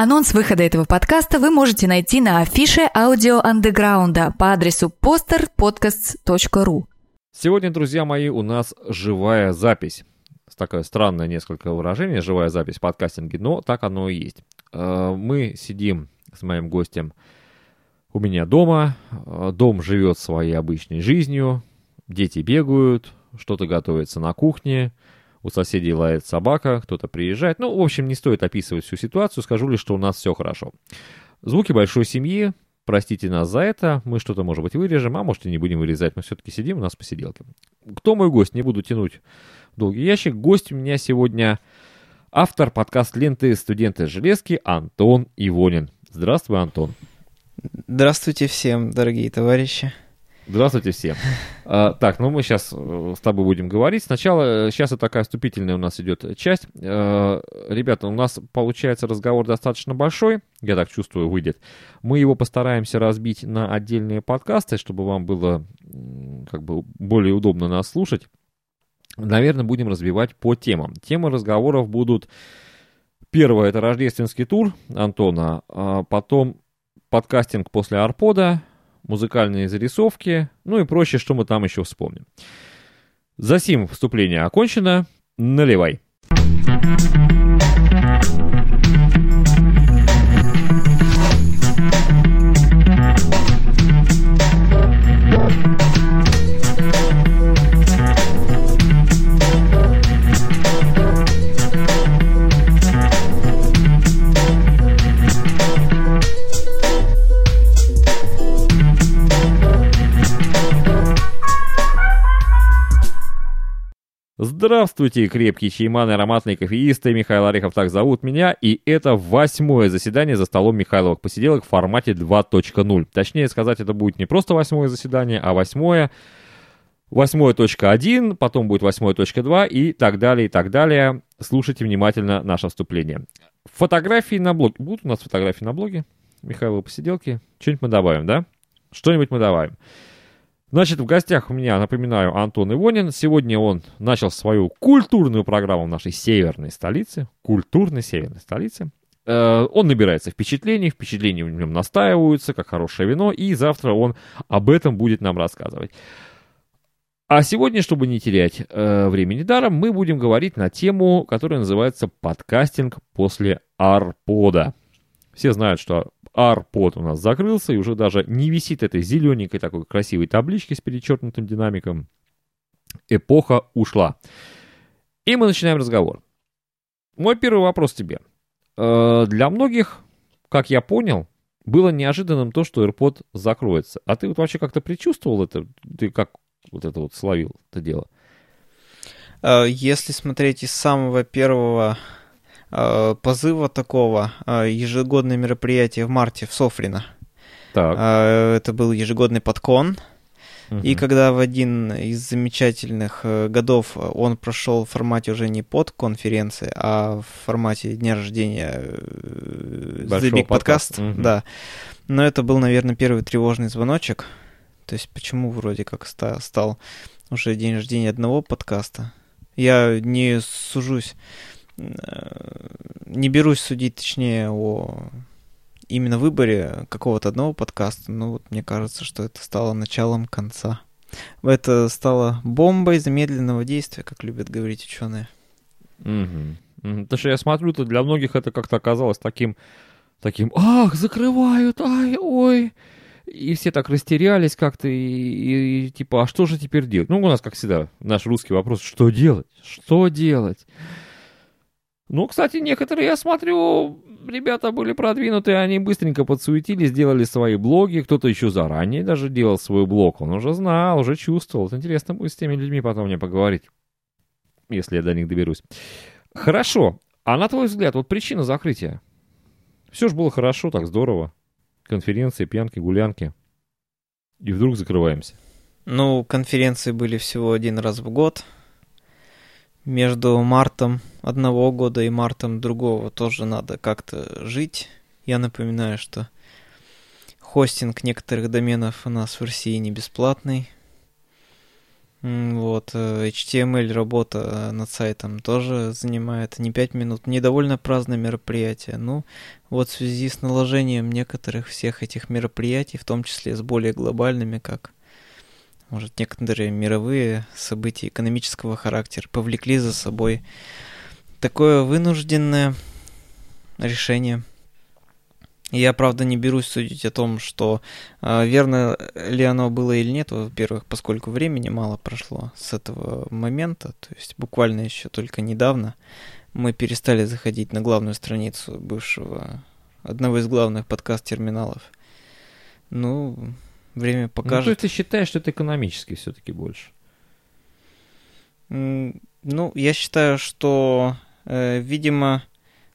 Анонс выхода этого подкаста вы можете найти на афише аудио андеграунда по адресу posterpodcasts.ru. Сегодня, друзья мои, у нас живая запись. Такое странное несколько выражение, живая запись в подкастинге, но так оно и есть. Э, мы сидим с моим гостем у меня дома, э, дом живет своей обычной жизнью, дети бегают, что-то готовится на кухне, у соседей лает собака, кто-то приезжает. Ну, в общем, не стоит описывать всю ситуацию, скажу лишь, что у нас все хорошо. Звуки большой семьи, простите нас за это, мы что-то, может быть, вырежем, а может и не будем вырезать, мы все-таки сидим у нас посиделке. Кто мой гость? Не буду тянуть долгий ящик. Гость у меня сегодня автор подкаст ленты «Студенты железки» Антон Ивонин. Здравствуй, Антон. Здравствуйте всем, дорогие товарищи. Здравствуйте всем. А, так, ну мы сейчас э, с тобой будем говорить. Сначала, сейчас это такая вступительная у нас идет часть. А, ребята, у нас получается разговор достаточно большой, я так чувствую, выйдет. Мы его постараемся разбить на отдельные подкасты, чтобы вам было как бы более удобно нас слушать. Наверное, будем разбивать по темам. Темы разговоров будут... Первое – это рождественский тур Антона, а потом подкастинг после Арпода, музыкальные зарисовки, ну и прочее, что мы там еще вспомним. Засим вступление окончено. Наливай. Здравствуйте, крепкие чайманы, ароматные кофеисты, Михаил Орехов так зовут меня, и это восьмое заседание за столом Михайловых посиделок в формате 2.0. Точнее сказать, это будет не просто восьмое заседание, а восьмое, восьмое точка один, потом будет восьмое точка два и так далее, и так далее. Слушайте внимательно наше вступление. Фотографии на блоге. Будут у нас фотографии на блоге Михайлова посиделки? Что-нибудь мы добавим, да? Что-нибудь мы добавим. Значит, в гостях у меня, напоминаю, Антон Ивонин. Сегодня он начал свою культурную программу в нашей северной столице, культурной северной столице. Э, он набирается впечатлений, впечатления в нем настаиваются, как хорошее вино, и завтра он об этом будет нам рассказывать. А сегодня, чтобы не терять э, времени даром, мы будем говорить на тему, которая называется «Подкастинг после арпода». Все знают, что ARPod у нас закрылся, и уже даже не висит этой зелененькой такой красивой таблички с перечеркнутым динамиком. Эпоха ушла. И мы начинаем разговор. Мой первый вопрос тебе. Э, для многих, как я понял, было неожиданным то, что AirPod закроется. А ты вот вообще как-то предчувствовал это? Ты как вот это вот словил это дело? Э, если смотреть из самого первого позыва такого э, ежегодное мероприятие в марте в Софрино. Так. Э, это был ежегодный подкон. Угу. И когда в один из замечательных годов он прошел в формате уже не под конференции, а в формате дня рождения Большого The Big Podcast, угу. да. Но это был, наверное, первый тревожный звоночек. То есть почему вроде как стал уже день рождения одного подкаста. Я не сужусь не берусь судить, точнее, о именно выборе какого-то одного подкаста, но вот мне кажется, что это стало началом конца. Это стало бомбой замедленного действия, как любят говорить ученые. Угу. Потому что я смотрю, то для многих это как-то оказалось таким, таким, ах, закрывают, ай, ой. И все так растерялись как-то, и, и, и типа, а что же теперь делать? Ну, у нас, как всегда, наш русский вопрос, что делать? Что делать? Ну, кстати, некоторые, я смотрю, ребята были продвинутые, они быстренько подсуетились, сделали свои блоги, кто-то еще заранее даже делал свой блог, он уже знал, уже чувствовал. Вот интересно будет с теми людьми потом мне поговорить, если я до них доберусь. Хорошо, а на твой взгляд, вот причина закрытия? Все же было хорошо, так здорово. Конференции, пьянки, гулянки. И вдруг закрываемся. Ну, конференции были всего один раз в год – между мартом одного года и мартом другого тоже надо как-то жить. Я напоминаю, что хостинг некоторых доменов у нас в России не бесплатный. Вот, э, HTML работа над сайтом тоже занимает не 5 минут. Недовольно праздное мероприятие. Ну, вот в связи с наложением некоторых всех этих мероприятий, в том числе с более глобальными, как, может, некоторые мировые события экономического характера, повлекли за собой такое вынужденное решение – я, правда, не берусь судить о том, что э, верно ли оно было или нет, во-первых, поскольку времени мало прошло с этого момента, то есть буквально еще только недавно мы перестали заходить на главную страницу бывшего одного из главных подкаст-терминалов. Ну, время покажет. Ну, то есть ты считаешь, что это экономически все-таки больше? Ну, я считаю, что, э, видимо,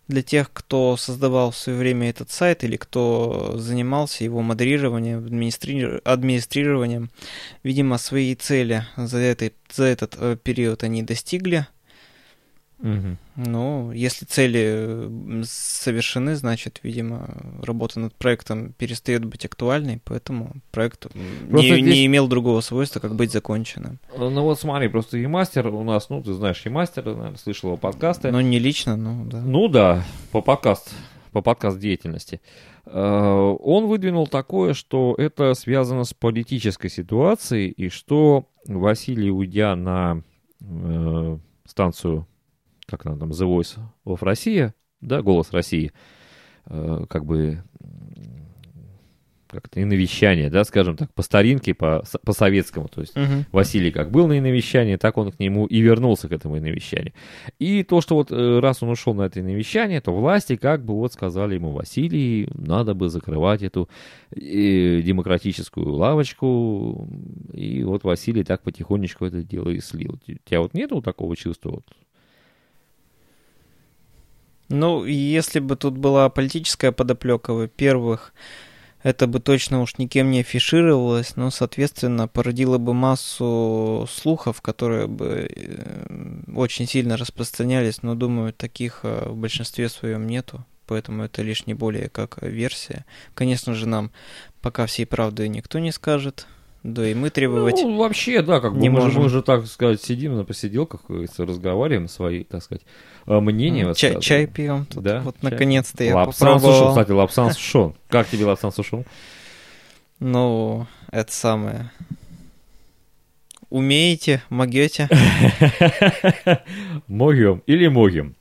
для тех, кто создавал в свое время этот сайт или кто занимался его модерированием, администри... администрированием, видимо, свои цели за, этой, за этот э, период они достигли. Угу. Ну, если цели совершены, значит, видимо, работа над проектом перестает быть актуальной, поэтому проект не, здесь... не имел другого свойства, как быть законченным. Ну вот смотри, просто и мастер у нас, ну, ты знаешь, и мастер, наверное, слышал его подкасты. Ну, не лично, ну, да. Ну, да, по подкаст, по подкаст деятельности. Э, он выдвинул такое, что это связано с политической ситуацией, и что Василий, уйдя на э, станцию как она там, The Voice of Россия, да, Голос России, э, как бы как это, иновещание, да, скажем так, по старинке, по, по советскому. То есть uh-huh. Василий как был на иновещании, так он к нему и вернулся к этому иновещанию. И то, что вот э, раз он ушел на это иновещание, то власти как бы вот сказали ему, Василий, надо бы закрывать эту э, демократическую лавочку. И вот Василий так потихонечку это дело и слил. У тебя вот нету такого чувства вот ну, если бы тут была политическая подоплека, во-первых, это бы точно уж никем не афишировалось, но, соответственно, породило бы массу слухов, которые бы э, очень сильно распространялись, но, думаю, таких э, в большинстве своем нету, поэтому это лишь не более как версия. Конечно же, нам пока всей правды никто не скажет, да и мы требовать Ну, вообще, да, как бы не мы, можем. Же, мы же, так сказать, сидим на посиделках, разговариваем свои, так сказать, э, мнения. Чай, чай пьем тут, да? вот наконец-то я Лапсан попробовал. сушон, кстати, лапсан сушон. Как тебе лапсан сушон? Ну, это самое... Умеете, могете? Могем или могем.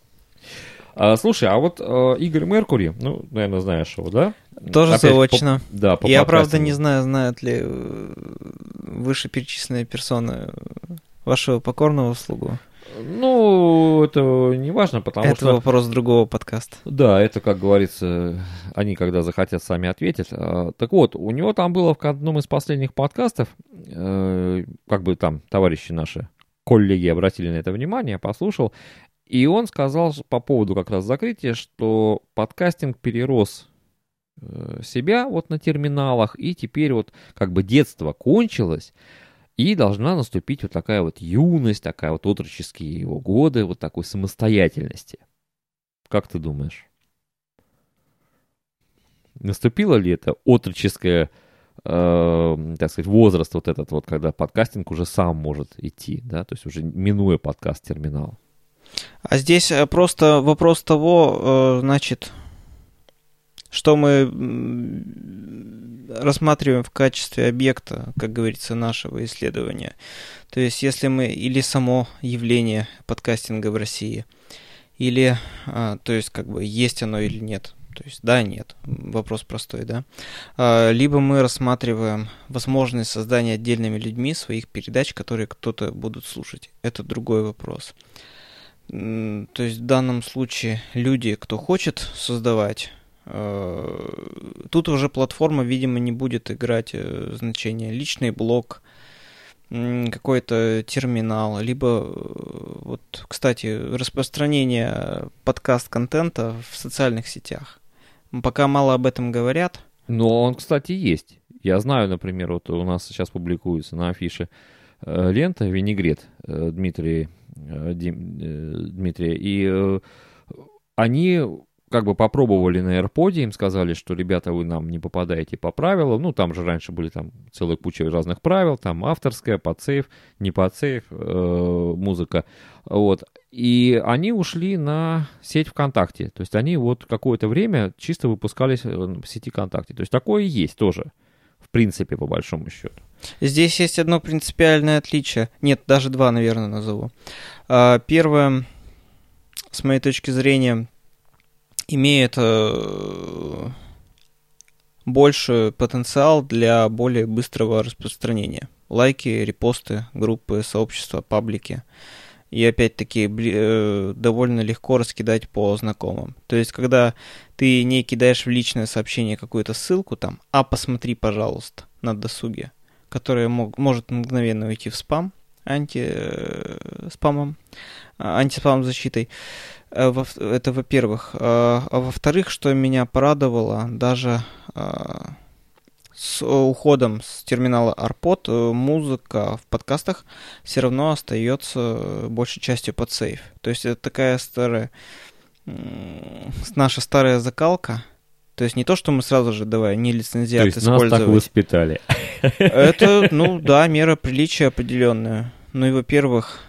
А, слушай, а вот а, Игорь Меркури, ну, наверное, знаешь его, да? Тоже Опять заочно. По, да, по Я, правда, не знаю, знают ли э, вышеперечисленные персоны вашего покорного слугу. Ну, это не важно, потому это что... Это вопрос другого подкаста. Да, это, как говорится, они, когда захотят, сами ответят. А, так вот, у него там было в одном из последних подкастов, э, как бы там товарищи наши, коллеги обратили на это внимание, послушал, и он сказал по поводу как раз закрытия, что подкастинг перерос э, себя вот на терминалах, и теперь вот как бы детство кончилось, и должна наступить вот такая вот юность, такая вот отроческие его годы, вот такой самостоятельности. Как ты думаешь? Наступило ли это отроческое, э, так сказать, возраст вот этот вот, когда подкастинг уже сам может идти, да, то есть уже минуя подкаст-терминал? А здесь э, просто вопрос того, э, значит, что мы рассматриваем в качестве объекта, как говорится, нашего исследования. То есть, если мы или само явление подкастинга в России, или, а, то есть, как бы, есть оно или нет. То есть, да, нет. Вопрос простой, да. А, либо мы рассматриваем возможность создания отдельными людьми своих передач, которые кто-то будут слушать. Это другой вопрос. То есть в данном случае люди, кто хочет создавать, э, тут уже платформа, видимо, не будет играть э, значение. Личный блог, какой-то терминал, либо э, вот, кстати, распространение подкаст-контента в социальных сетях. Пока мало об этом говорят. Но он, кстати, есть. Я знаю, например, вот у нас сейчас публикуется на афише лента «Винегрет» Дмитрий Дмитрия. И э, они как бы попробовали на AirPod, им сказали, что, ребята, вы нам не попадаете по правилам. Ну, там же раньше были там целая куча разных правил, там авторская, подсейв, не подсейв, э, музыка. Вот. И они ушли на сеть ВКонтакте. То есть они вот какое-то время чисто выпускались в сети ВКонтакте. То есть такое есть тоже, принципе, по большому счету. Здесь есть одно принципиальное отличие. Нет, даже два, наверное, назову. А, первое, с моей точки зрения, имеет э, больше потенциал для более быстрого распространения. Лайки, репосты, группы, сообщества, паблики. И опять-таки э, довольно легко раскидать по знакомым. То есть, когда ты не кидаешь в личное сообщение какую-то ссылку там, а посмотри, пожалуйста, на досуге, которая мог, может мгновенно уйти в спам, анти-спамом, э, антиспам защитой, Э, это во-первых. А, а во-вторых, что меня порадовало, даже а, с уходом с терминала Arpod э, музыка в подкастах все равно остается большей частью под сейф. То есть это такая старая наша старая закалка. То есть не то, что мы сразу же давай не лицензиат то есть использовать. Нас так воспитали. Это, ну да, мера приличия определенная. Ну и во-первых,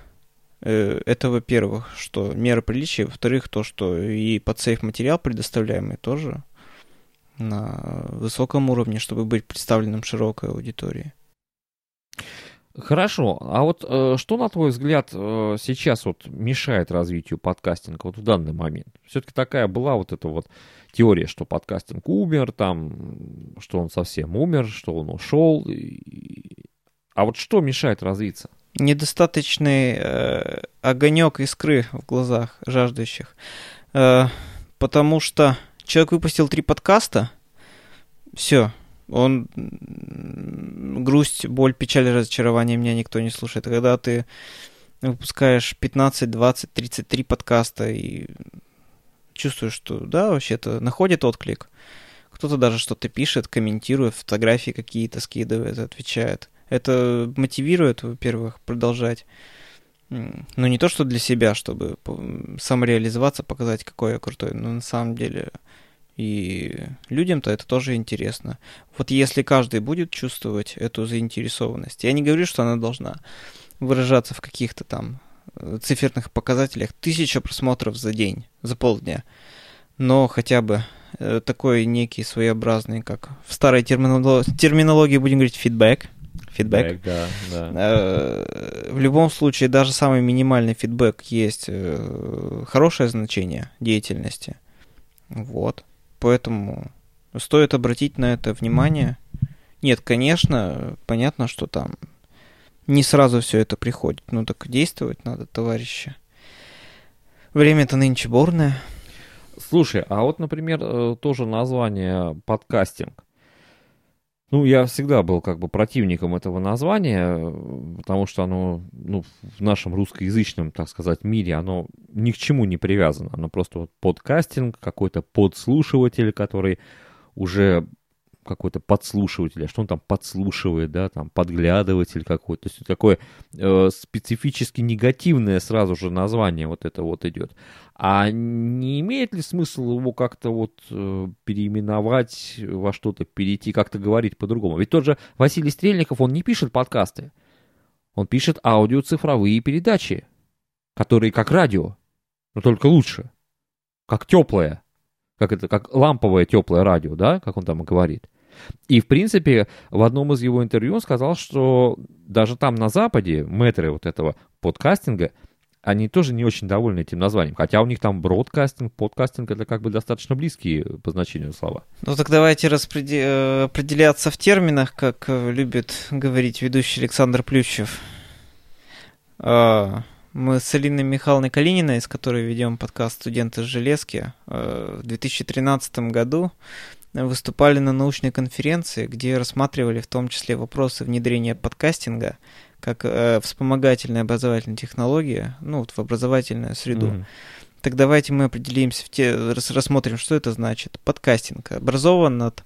Э, это, во-первых, что мера приличия, во-вторых, то, что и под сейф материал предоставляемый тоже на высоком уровне, чтобы быть представленным широкой аудитории. Хорошо, а вот э, что, на твой взгляд, э, сейчас вот мешает развитию подкастинга вот в данный момент? Все-таки такая была вот эта вот теория, что подкастинг умер, там, что он совсем умер, что он ушел. И... А вот что мешает развиться? недостаточный э, огонек искры в глазах жаждущих. Э, потому что человек выпустил три подкаста, все, он грусть, боль, печаль, разочарование меня никто не слушает. Когда ты выпускаешь 15, 20, 33 подкаста и чувствуешь, что да, вообще-то находит отклик. Кто-то даже что-то пишет, комментирует, фотографии какие-то скидывает, отвечает. Это мотивирует, во-первых, продолжать. Ну, не то, что для себя, чтобы самореализоваться, показать, какой я крутой, но на самом деле и людям-то это тоже интересно. Вот если каждый будет чувствовать эту заинтересованность, я не говорю, что она должна выражаться в каких-то там э, циферных показателях, тысяча просмотров за день, за полдня, но хотя бы э, такой некий своеобразный, как в старой терминологии будем говорить, фидбэк, фидбэк. Да, да. Э, в любом случае, даже самый минимальный фидбэк есть э, хорошее значение деятельности. Вот. Поэтому стоит обратить на это внимание. Нет, конечно, понятно, что там не сразу все это приходит. Ну так действовать надо, товарищи. Время-то нынче борное. Слушай, а вот, например, э, тоже название подкастинг. Ну, я всегда был как бы противником этого названия, потому что оно, ну, в нашем русскоязычном, так сказать, мире, оно ни к чему не привязано. Оно просто вот подкастинг, какой-то подслушиватель, который уже какой-то подслушиватель, а что он там подслушивает, да, там подглядыватель какой-то, то есть такое э, специфически негативное сразу же название вот это вот идет. А не имеет ли смысл его как-то вот э, переименовать во что-то, перейти, как-то говорить по-другому? Ведь тот же Василий Стрельников, он не пишет подкасты, он пишет аудиоцифровые передачи, которые как радио, но только лучше, как теплое, как это, как ламповое теплое радио, да, как он там и говорит. И, в принципе, в одном из его интервью он сказал, что даже там на Западе мэтры вот этого подкастинга, они тоже не очень довольны этим названием. Хотя у них там бродкастинг, подкастинг это как бы достаточно близкие по значению слова. Ну так давайте распреди... Э, определяться в терминах, как э, любит говорить ведущий Александр Плющев. А, мы с Алиной Михайловной Калининой, с которой ведем подкаст «Студенты с железки», э, в 2013 году выступали на научной конференции, где рассматривали в том числе вопросы внедрения подкастинга как э, вспомогательная образовательная технология, ну, вот в образовательную среду. Mm-hmm. Так давайте мы определимся, в те, рассмотрим, что это значит. Подкастинг образован над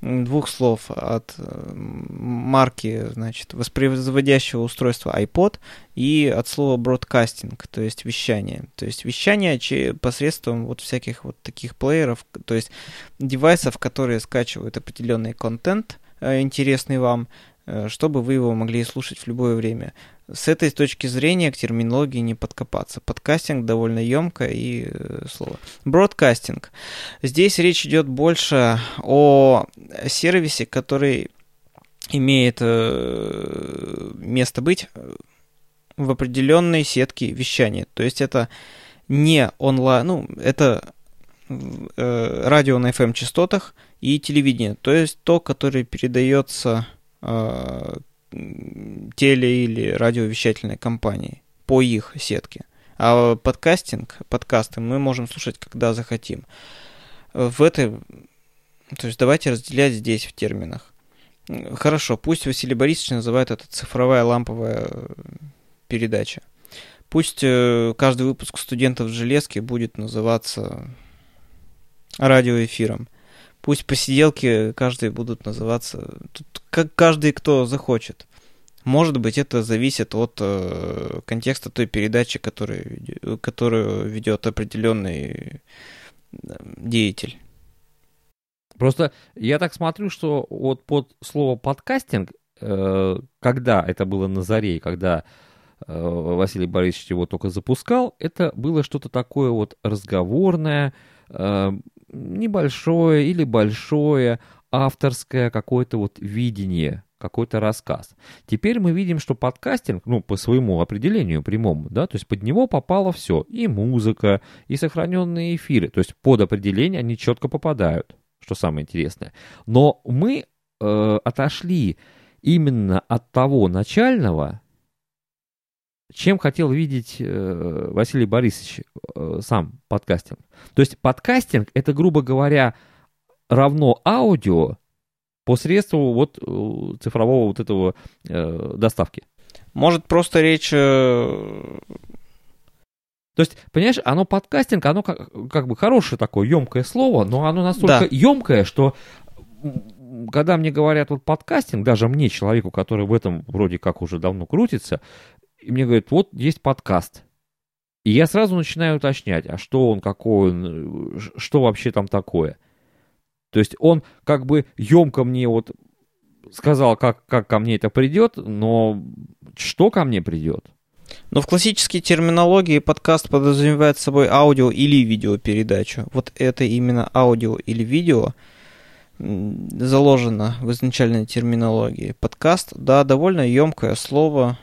двух слов от э, марки, значит, воспроизводящего устройства iPod и от слова broadcasting, то есть вещание. То есть вещание посредством вот всяких вот таких плееров, то есть девайсов, которые скачивают определенный контент, э, интересный вам, э, чтобы вы его могли слушать в любое время с этой точки зрения к терминологии не подкопаться. Подкастинг довольно емкое и э, слово. Бродкастинг. Здесь речь идет больше о сервисе, который имеет э, место быть в определенной сетке вещания. То есть это не онлайн, ну, это э, радио на FM частотах и телевидение. То есть то, которое передается э, теле- или радиовещательной компании по их сетке. А подкастинг, подкасты мы можем слушать, когда захотим. В этой... То есть давайте разделять здесь в терминах. Хорошо, пусть Василий Борисович называет это цифровая ламповая передача. Пусть э, каждый выпуск студентов в железке будет называться радиоэфиром. Пусть посиделки каждый будут называться, тут как каждый, кто захочет. Может быть, это зависит от э, контекста той передачи, который, которую ведет определенный деятель. Просто я так смотрю, что вот под слово подкастинг, э, когда это было на заре, когда э, Василий Борисович его только запускал, это было что-то такое вот разговорное, э, небольшое или большое, авторское какое-то вот видение, какой-то рассказ. Теперь мы видим, что подкастинг, ну, по своему определению прямому, да, то есть под него попало все, и музыка, и сохраненные эфиры, то есть под определение они четко попадают, что самое интересное. Но мы э, отошли именно от того начального, чем хотел видеть э, Василий Борисович э, сам подкастинг. То есть подкастинг это, грубо говоря, равно аудио посредством вот э, цифрового вот этого э, доставки. Может просто речь... Э... То есть, понимаешь, оно подкастинг, оно как, как бы хорошее такое емкое слово, но оно настолько да. емкое, что когда мне говорят вот подкастинг, даже мне, человеку, который в этом вроде как уже давно крутится, и мне говорят, вот есть подкаст. И я сразу начинаю уточнять, а что он, какой он, что вообще там такое. То есть он как бы емко мне вот сказал, как, как ко мне это придет, но что ко мне придет? Но в классической терминологии подкаст подразумевает собой аудио или видеопередачу. Вот это именно аудио или видео заложено в изначальной терминологии. Подкаст, да, довольно емкое слово,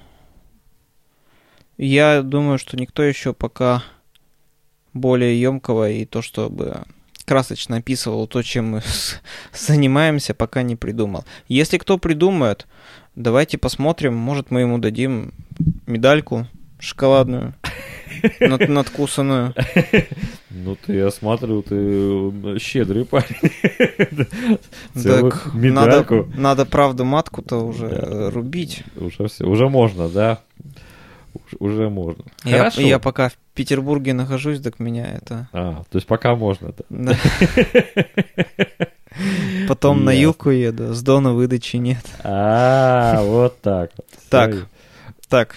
я думаю, что никто еще пока более емкого и то, чтобы красочно описывал то, чем мы занимаемся, пока не придумал. Если кто придумает, давайте посмотрим, может мы ему дадим медальку шоколадную, над, надкусанную. Ну ты, я смотрю, ты щедрый парень. Так, надо, надо, правда, матку-то уже да. рубить. Уже все, уже можно, да? Уже можно. Я, Хорошо. я пока в Петербурге нахожусь, так меня это... А, то есть пока можно. Да. Потом на юг уеду, с Дона выдачи нет. А, вот так вот. Так, так.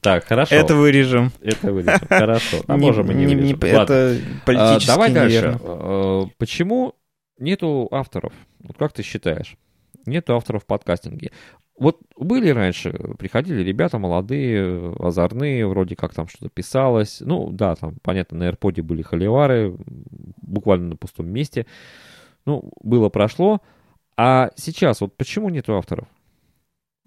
Так, хорошо. Это вырежем. Это вырежем, хорошо. А можем и не вырежем. Это политически Давай дальше. Э, почему нету авторов? Вот как ты считаешь? Нету авторов в подкастинге. Вот были раньше, приходили ребята молодые, озорные, вроде как там что-то писалось. Ну, да, там, понятно, на AirPod были холивары, буквально на пустом месте. Ну, было-прошло. А сейчас вот почему нету авторов?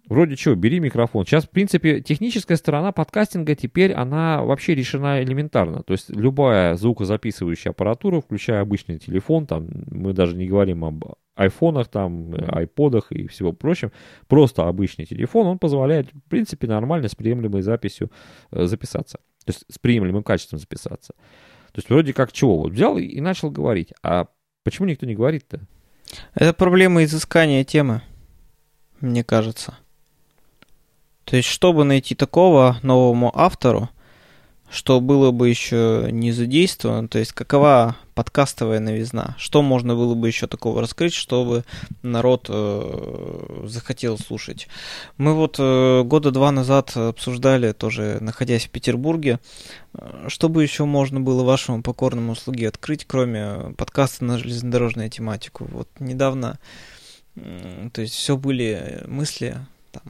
Вроде чего, бери микрофон. Сейчас, в принципе, техническая сторона подкастинга теперь, она вообще решена элементарно. То есть любая звукозаписывающая аппаратура, включая обычный телефон, там, мы даже не говорим об айфонах, там, айподах и всего прочем, просто обычный телефон, он позволяет, в принципе, нормально с приемлемой записью э, записаться. То есть с приемлемым качеством записаться. То есть вроде как чего? Вот взял и начал говорить. А почему никто не говорит-то? Это проблема изыскания темы, мне кажется. То есть, чтобы найти такого новому автору, что было бы еще не задействовано, то есть какова подкастовая новизна, что можно было бы еще такого раскрыть, чтобы народ э, захотел слушать. Мы вот э, года два назад обсуждали, тоже находясь в Петербурге, э, что бы еще можно было вашему покорному слуге открыть, кроме подкаста на железнодорожную тематику. Вот недавно, э, то есть все были мысли там,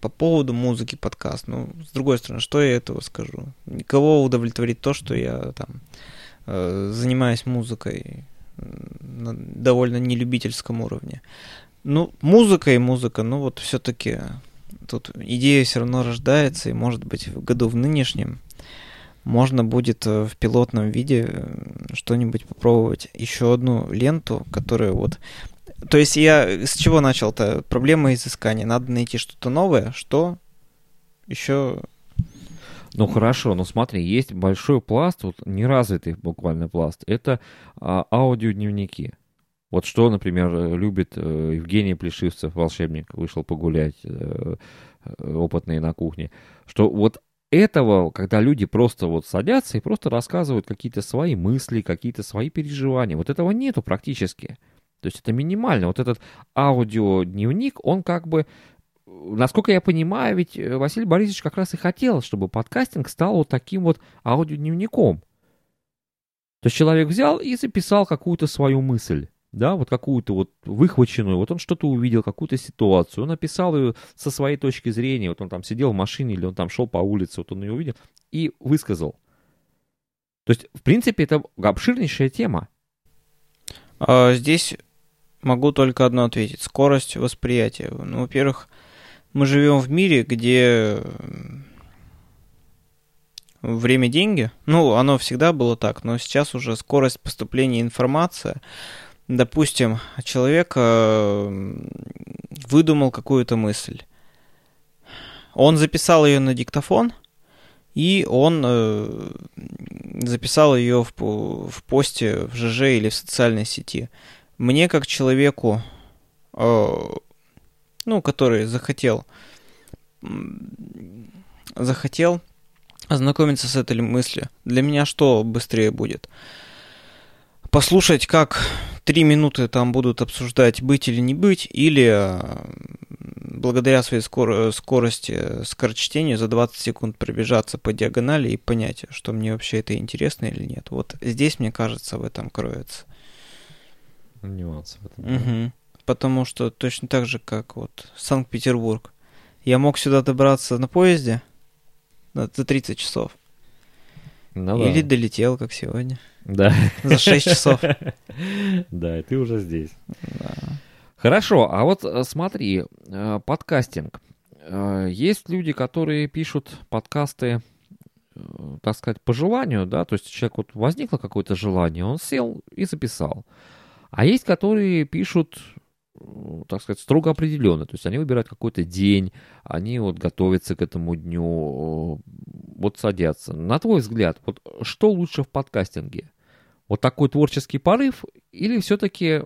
по поводу музыки подкаст. Ну, с другой стороны, что я этого скажу? Никого удовлетворит то, что я там э, занимаюсь музыкой на довольно нелюбительском уровне. Ну, музыка и музыка, ну вот все-таки тут идея все равно рождается, и может быть в году в нынешнем можно будет э, в пилотном виде э, что-нибудь попробовать. Еще одну ленту, которая вот то есть я с чего начал-то? Проблема изыскания. Надо найти что-то новое, что еще... Ну хорошо, ну смотри, есть большой пласт, вот неразвитый буквально пласт, это а, аудиодневники. Вот что, например, любит э, Евгений Плешивцев, волшебник, вышел погулять, э, э, опытный на кухне, что вот этого, когда люди просто вот садятся и просто рассказывают какие-то свои мысли, какие-то свои переживания, вот этого нету практически. То есть это минимально. Вот этот аудиодневник, он как бы, насколько я понимаю, ведь э, Василий Борисович как раз и хотел, чтобы подкастинг стал вот таким вот аудиодневником. То есть человек взял и записал какую-то свою мысль, да, вот какую-то вот выхваченную, вот он что-то увидел, какую-то ситуацию, он написал ее со своей точки зрения, вот он там сидел в машине или он там шел по улице, вот он ее увидел и высказал. То есть, в принципе, это обширнейшая тема. А здесь могу только одно ответить. Скорость восприятия. Ну, во-первых, мы живем в мире, где время деньги. Ну, оно всегда было так, но сейчас уже скорость поступления информации. Допустим, человек выдумал какую-то мысль. Он записал ее на диктофон, и он э, записал ее в, в посте в ЖЖ или в социальной сети мне как человеку, э, ну, который захотел, захотел ознакомиться с этой мыслью, для меня что быстрее будет? Послушать, как три минуты там будут обсуждать быть или не быть, или э, благодаря своей скор скорости скорочтения за 20 секунд пробежаться по диагонали и понять, что мне вообще это интересно или нет. Вот здесь, мне кажется, в этом кроется в этом. Угу. Потому что точно так же, как вот Санкт-Петербург. Я мог сюда добраться на поезде за 30 часов. Ну, Или да. долетел, как сегодня. Да. За 6 часов. Да, и ты уже здесь. Да. Хорошо, а вот э, смотри, э, подкастинг. Э, есть люди, которые пишут подкасты, так сказать, по желанию, да, то есть человек вот возникло какое-то желание, он сел и записал. А есть, которые пишут, так сказать, строго определенно. То есть они выбирают какой-то день, они вот готовятся к этому дню, вот садятся. На твой взгляд, вот что лучше в подкастинге? Вот такой творческий порыв или все-таки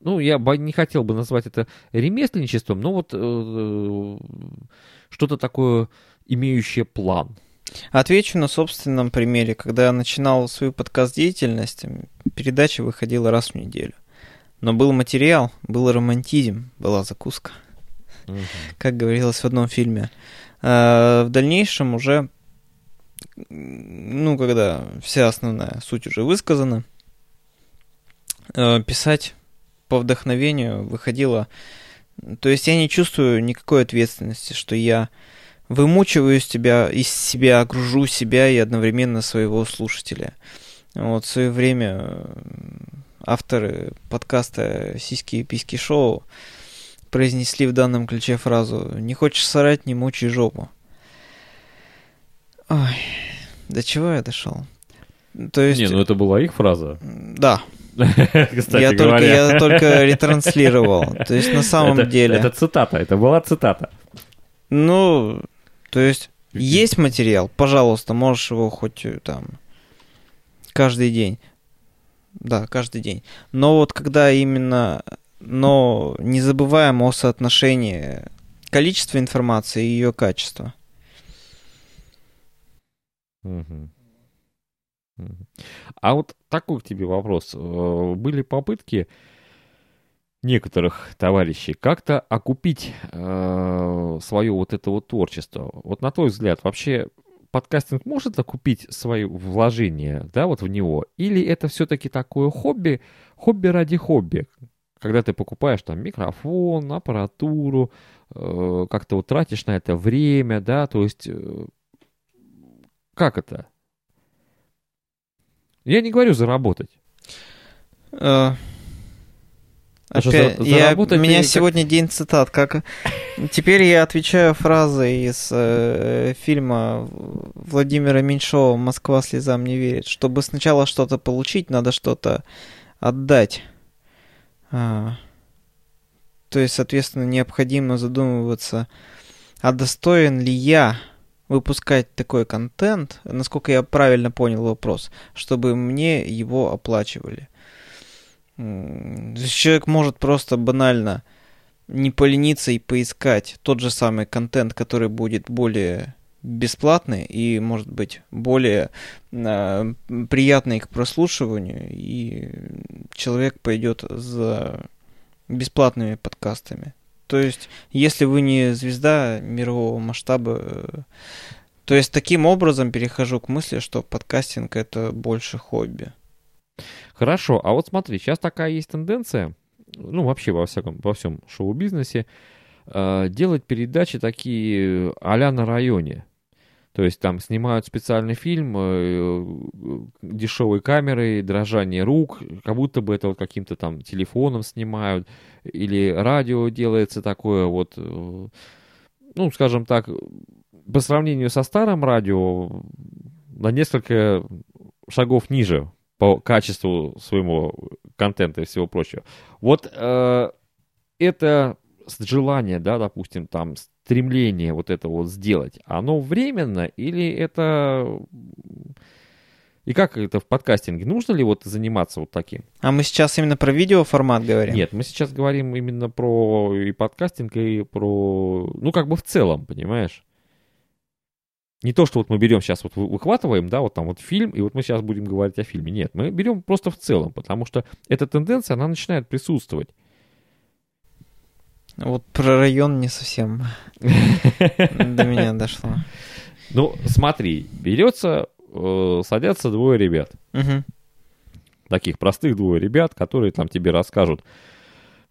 ну, я бы не хотел бы назвать это ремесленничеством, но вот э, что-то такое, имеющее план. Отвечу на собственном примере. Когда я начинал свою подкаст-деятельность, передача выходила раз в неделю. Но был материал, был романтизм, была закуска. Угу. Как говорилось в одном фильме. А в дальнейшем уже, ну, когда вся основная суть уже высказана, э, писать по вдохновению выходило... То есть я не чувствую никакой ответственности, что я вымучиваю из тебя, из себя, окружу себя и одновременно своего слушателя. Вот в свое время э, авторы подкаста «Сиськи и письки шоу» произнесли в данном ключе фразу «Не хочешь сорать, не мучай жопу». Ой, до чего я дошел? То есть... Не, ну это была их фраза. Да. Кстати я, говоря. Только, я только ретранслировал. То есть на самом это, деле... Это цитата, это была цитата. Ну, то есть есть материал, пожалуйста, можешь его хоть э, там каждый день. Да, каждый день. Но вот когда именно... Но не забываем о соотношении количества информации и ее качества. Угу. А вот такой к тебе вопрос. Э, были попытки некоторых товарищей как-то окупить э, свое вот это вот творчество. Вот на твой взгляд, вообще подкастинг может окупить свои вложения, да, вот в него? Или это все-таки такое хобби, хобби ради хобби? Когда ты покупаешь там микрофон, аппаратуру, э, как-то вот тратишь на это время, да, то есть э, как это? Я не говорю заработать. Uh, Опять, за, я, у меня как... сегодня день цитат. Как... Теперь я отвечаю фразой из э, фильма Владимира Меньшова «Москва слезам не верит». Чтобы сначала что-то получить, надо что-то отдать. А, то есть, соответственно, необходимо задумываться, а достоин ли я выпускать такой контент, насколько я правильно понял вопрос, чтобы мне его оплачивали. Человек может просто банально не полениться и поискать тот же самый контент, который будет более бесплатный и, может быть, более э, приятный к прослушиванию, и человек пойдет за бесплатными подкастами. То есть, если вы не звезда мирового масштаба, э, то есть таким образом перехожу к мысли, что подкастинг это больше хобби. Хорошо, а вот смотри, сейчас такая есть тенденция, ну вообще во всяком, во всем шоу-бизнесе, э, делать передачи такие а на районе. То есть там снимают специальный фильм, э, дешевой камерой, дрожание рук, как будто бы это вот каким-то там телефоном снимают, или радио делается такое вот, э, ну, скажем так, по сравнению со старым радио, на несколько шагов ниже по качеству своего контента и всего прочего. Вот э, это желание, да, допустим, там, стремление вот это вот сделать, оно временно или это... И как это в подкастинге? Нужно ли вот заниматься вот таким? А мы сейчас именно про видеоформат говорим? Нет, мы сейчас говорим именно про и подкастинг, и про... Ну, как бы в целом, понимаешь? Не то, что вот мы берем сейчас, вот выхватываем, да, вот там вот фильм, и вот мы сейчас будем говорить о фильме. Нет, мы берем просто в целом, потому что эта тенденция, она начинает присутствовать. Вот про район не совсем до меня дошло. Ну, смотри, берется, э, садятся двое ребят. Таких простых двое ребят, которые там тебе расскажут,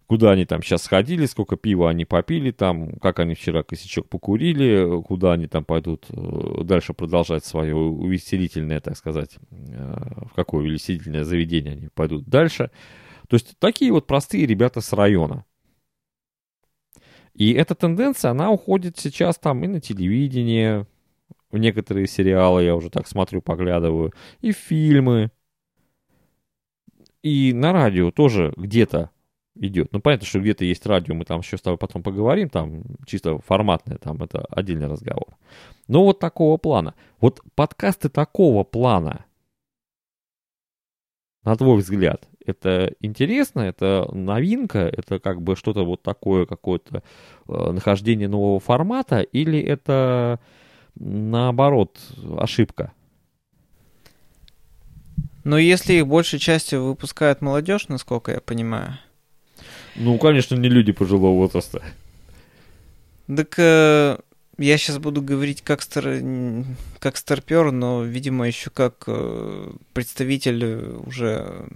куда они там сейчас сходили, сколько пива они попили там, как они вчера косячок покурили, куда они там пойдут э, дальше продолжать свое увеселительное, так сказать, э, в какое увеселительное заведение они пойдут дальше. То есть такие вот простые ребята с района. И эта тенденция, она уходит сейчас там и на телевидение, в некоторые сериалы, я уже так смотрю, поглядываю, и фильмы, и на радио тоже где-то идет. Ну, понятно, что где-то есть радио, мы там еще с тобой потом поговорим, там чисто форматное, там это отдельный разговор. Но вот такого плана. Вот подкасты такого плана, на твой взгляд, это интересно, это новинка, это как бы что-то вот такое, какое-то э, нахождение нового формата, или это наоборот ошибка? Но если их большей частью выпускает молодежь, насколько я понимаю, ну, конечно, не люди пожилого возраста. Так э, я сейчас буду говорить как, стар... как старпер, но, видимо, еще как э, представитель уже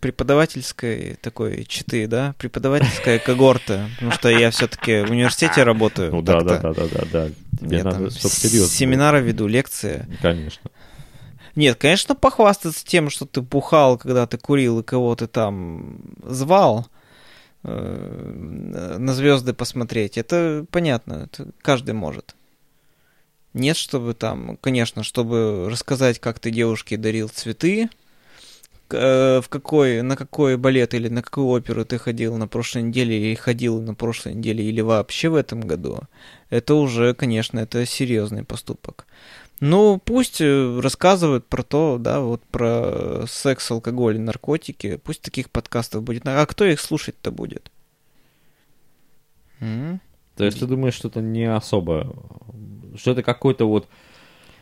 преподавательской такой читы, да, преподавательская когорта, потому что я все-таки в университете работаю. Ну да, да, да, да, да, да. Тебе я надо, там семинары веду, лекции. Конечно. Нет, конечно, похвастаться тем, что ты бухал, когда ты курил и кого ты там звал, Э, на звезды посмотреть. Это понятно, это каждый может. Нет, чтобы там, конечно, чтобы рассказать, как ты девушке дарил цветы, э, в какой, на какой балет или на какую оперу ты ходил на прошлой неделе или ходил на прошлой неделе или вообще в этом году, это уже, конечно, это серьезный поступок. Ну, пусть э, рассказывают про то, да, вот про секс, алкоголь, наркотики. Пусть таких подкастов будет. А кто их слушать-то будет? Mm-hmm. То есть ты думаешь, что это не особо... Что это какой-то вот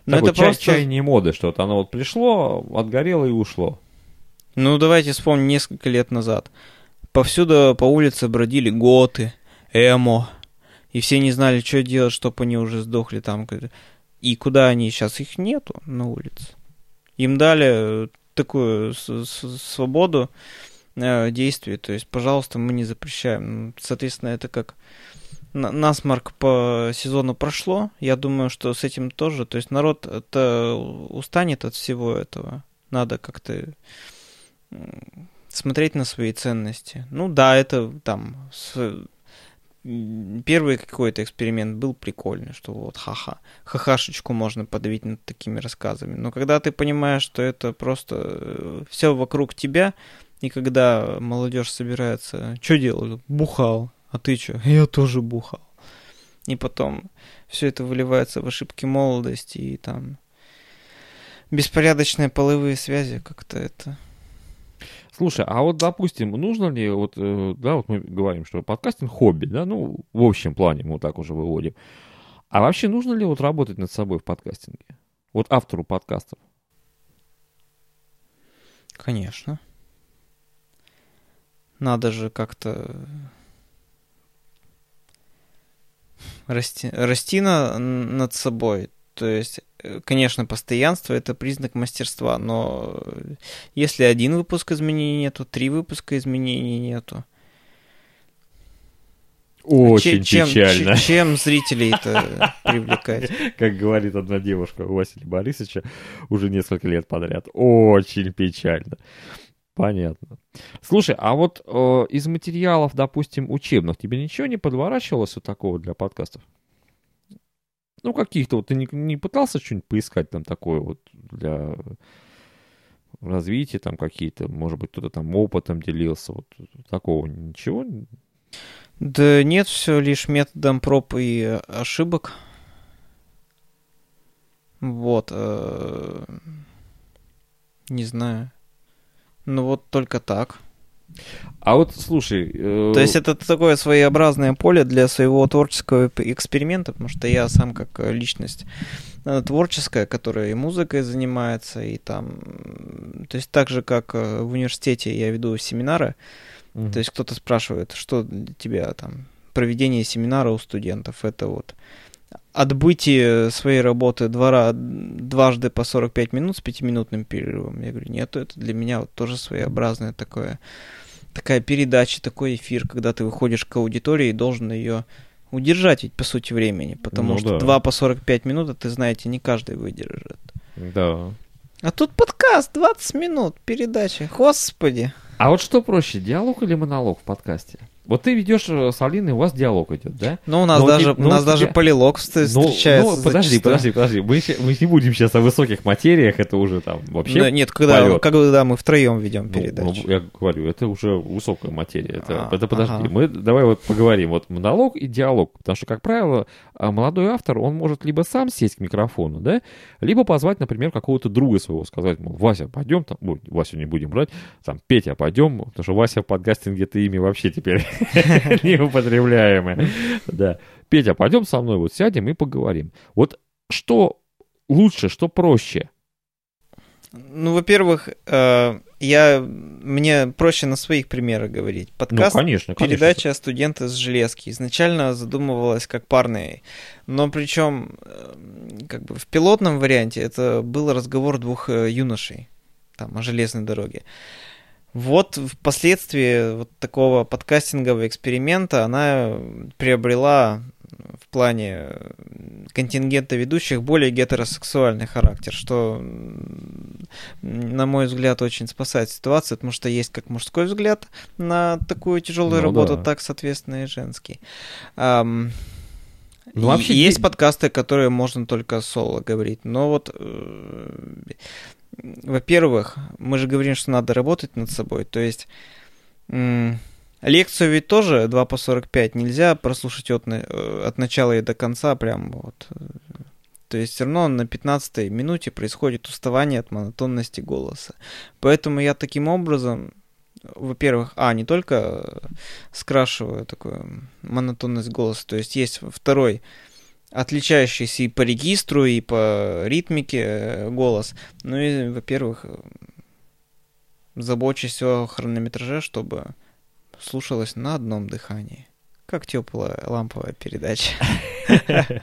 Такое это чай, просто... чаяние моды, что-то оно вот пришло, отгорело и ушло. Ну, давайте вспомним несколько лет назад. Повсюду по улице бродили готы, эмо, и все не знали, что делать, чтобы они уже сдохли там. И куда они сейчас? Их нету на улице. Им дали такую свободу э, действий. То есть, пожалуйста, мы не запрещаем. Соответственно, это как насморк по сезону прошло. Я думаю, что с этим тоже. То есть народ это устанет от всего этого. Надо как-то смотреть на свои ценности. Ну да, это там. Первый какой-то эксперимент был прикольный, что вот ха-ха, ха-хашечку можно подавить над такими рассказами. Но когда ты понимаешь, что это просто э, все вокруг тебя, и когда молодежь собирается, что делают? Бухал. А ты что? Я тоже бухал. И потом все это выливается в ошибки молодости и там беспорядочные половые связи, как-то это Слушай, а вот, допустим, нужно ли, вот, э, да, вот мы говорим, что подкастинг хобби, да, ну, в общем плане мы вот так уже выводим. А вообще нужно ли вот работать над собой в подкастинге? Вот автору подкастов. Конечно. Надо же как-то расти, расти на, над собой. То есть конечно, постоянство это признак мастерства, но если один выпуск изменений нету, три выпуска изменений нету. Очень чем, печально. Чем, чем зрителей это привлекает? Как говорит одна девушка у Василия Борисовича уже несколько лет подряд. Очень печально. Понятно. Слушай, а вот э, из материалов, допустим, учебных, тебе ничего не подворачивалось вот такого для подкастов? Ну, каких-то вот ты не, не пытался что-нибудь поискать там такое вот для развития там какие-то, может быть, кто-то там опытом делился, вот такого ничего? Да нет, все лишь методом проб и ошибок. Вот. Э, не знаю. Ну вот только так. А вот слушай... Э... То есть это такое своеобразное поле для своего творческого эксперимента, потому что я сам как личность э, творческая, которая и музыкой занимается, и там... То есть так же, как э, в университете я веду семинары, mm-hmm. то есть кто-то спрашивает, что для тебя там проведение семинара у студентов, это вот отбытие своей работы двора, дважды по 45 минут с пятиминутным перерывом. Я говорю, нет, это для меня вот тоже своеобразное такое, такая передача, такой эфир, когда ты выходишь к аудитории и должен ее удержать ведь по сути времени, потому ну, что да. 2 по 45 минут, это, знаете, не каждый выдержит. Да. А тут подкаст, 20 минут, передача, господи. А вот что проще, диалог или монолог в подкасте? Вот ты ведешь э, с Алиной, у вас диалог идет, да? Ну, у нас но даже, не, у нас тебя... даже полилог встречается. Ну, подожди, подожди, подожди. Мы, мы не будем сейчас о высоких материях, это уже там вообще да, Нет, когда, когда мы втроем ведем передачу. Ну, ну, я говорю, это уже высокая материя. Это, а, это подожди, ага. мы давай вот поговорим. Вот монолог и диалог. Потому что, как правило, а, молодой автор, он может либо сам сесть к микрофону, да, либо позвать, например, какого-то друга своего, сказать, мол, Вася, пойдем там, ой, Васю не будем брать, там, Петя, пойдем, потому что Вася в подкастинге это имя вообще теперь неупотребляемое. Да. Петя, пойдем со мной, вот сядем и поговорим. Вот что лучше, что проще? Ну, во-первых, э, я, мне проще на своих примерах говорить. Подкаст, ну, конечно, конечно. передача «Студенты с железки» изначально задумывалась как парный, но причем э, как бы в пилотном варианте это был разговор двух э, юношей там о железной дороге. Вот впоследствии вот такого подкастингового эксперимента она приобрела в плане контингента ведущих более гетеросексуальный характер, что, на мой взгляд, очень спасает ситуацию, потому что есть как мужской взгляд на такую тяжелую ну, работу, да. так, соответственно, и женский. Um, ну, вообще есть подкасты, которые можно только соло говорить, но вот э, во-первых, мы же говорим, что надо работать над собой. То есть лекцию ведь тоже 2 по 45 нельзя прослушать от, э, от начала и до конца прям вот. То есть все равно на 15 минуте происходит уставание от монотонности голоса. Поэтому я таким образом, во-первых, а, не только скрашиваю такую монотонность голоса, то есть есть второй отличающийся и по регистру, и по ритмике э, голос. Ну и, во-первых, забочусь о хронометраже, чтобы слушалось на одном дыхании. Как теплая ламповая передача.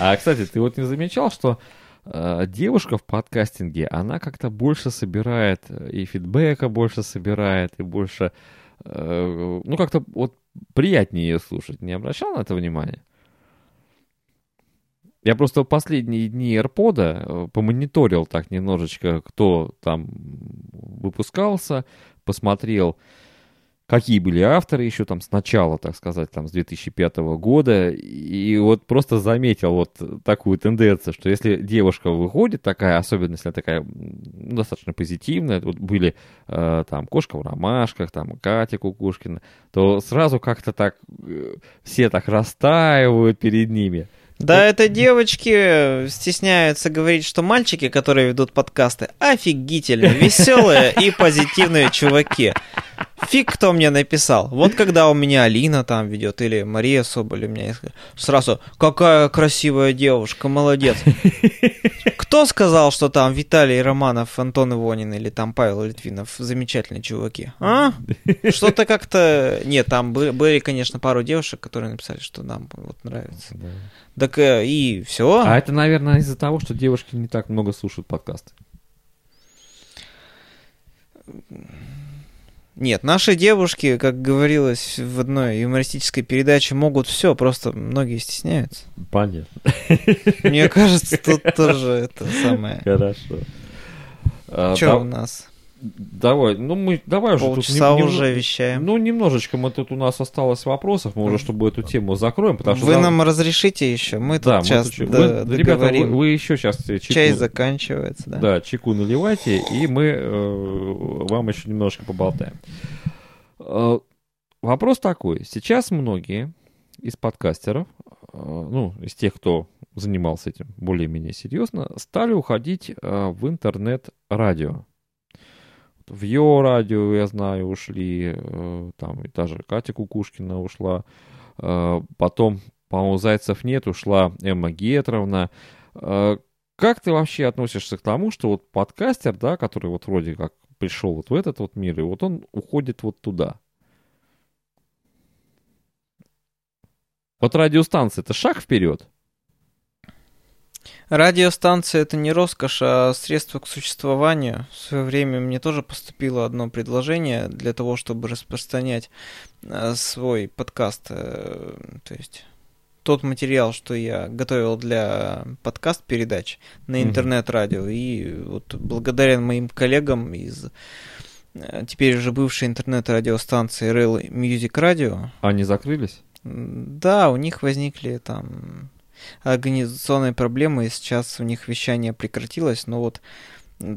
А, кстати, ты вот не замечал, что э, девушка в подкастинге, она как-то больше собирает э, и фидбэка больше собирает, и больше, ну, как-то вот приятнее ее слушать. Не обращал на это внимания? Я просто последние дни AirPod э, помониторил так немножечко, кто там выпускался, посмотрел, какие были авторы еще там с начала, так сказать, там с 2005 года, и вот просто заметил вот такую тенденцию, что если девушка выходит такая, особенно если такая ну, достаточно позитивная, вот были э, там Кошка в ромашках, там Катя Кукушкина, то сразу как-то так э, все так растаивают перед ними. Да, это девочки стесняются говорить, что мальчики, которые ведут подкасты, офигительные, веселые и позитивные чуваки. Фиг кто мне написал. Вот когда у меня Алина там ведет, или Мария Соболь у меня сразу, какая красивая девушка, молодец. Кто сказал, что там Виталий Романов, Антон Ивонин или там Павел Литвинов замечательные чуваки? А? Что-то как-то... Нет, там были, конечно, пару девушек, которые написали, что нам вот нравится. Так э, и все. А это, наверное, из-за того, что девушки не так много слушают подкасты. Нет, наши девушки, как говорилось в одной юмористической передаче, могут все, просто многие стесняются. Понятно. Мне кажется, тут тоже это самое. Хорошо. Что а, у нас? Давай, ну мы давай уже Полчаса тут не, уже вещаем. Ну, немножечко мы тут у нас осталось вопросов, мы уже, чтобы эту тему закроем, потому что... Вы нам, нам разрешите еще? Мы да, тут сейчас мы тут... Вы, Ребята, вы, вы еще сейчас... Чайку... Чай заканчивается, да. Да, чайку наливайте, и мы э, вам еще немножко поболтаем. Э, вопрос такой. Сейчас многие из подкастеров, э, ну, из тех, кто занимался этим более-менее серьезно, стали уходить э, в интернет-радио в Йо радио, я знаю, ушли, э, там и даже Катя Кукушкина ушла, э, потом, по-моему, Зайцев нет, ушла Эмма Гетровна. Э, как ты вообще относишься к тому, что вот подкастер, да, который вот вроде как пришел вот в этот вот мир, и вот он уходит вот туда? Вот радиостанция, это шаг вперед? Радиостанция это не роскошь, а средство к существованию. В свое время мне тоже поступило одно предложение для того, чтобы распространять э, свой подкаст. Э, то есть тот материал, что я готовил для подкаст-передач на интернет-радио. И вот благодаря моим коллегам из э, теперь уже бывшей интернет-радиостанции Rail Music Radio. Они закрылись? Да, у них возникли там организационные проблемы, и сейчас у них вещание прекратилось, но вот,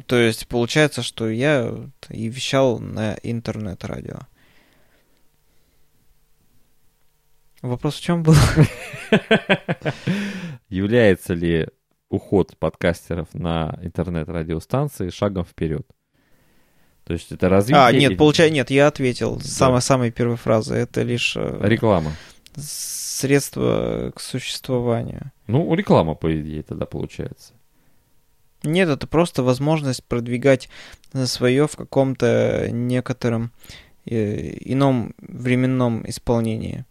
то есть получается, что я и вещал на интернет-радио. Вопрос в чем был? Является ли уход подкастеров на интернет-радиостанции шагом вперед? То есть это развитие... А, нет, получается, нет, я ответил. Да. Самая, самая первая фраза, это лишь... Э, Реклама средство к существованию. Ну, реклама, по идее, тогда получается. Нет, это просто возможность продвигать свое в каком-то некотором э, ином временном исполнении.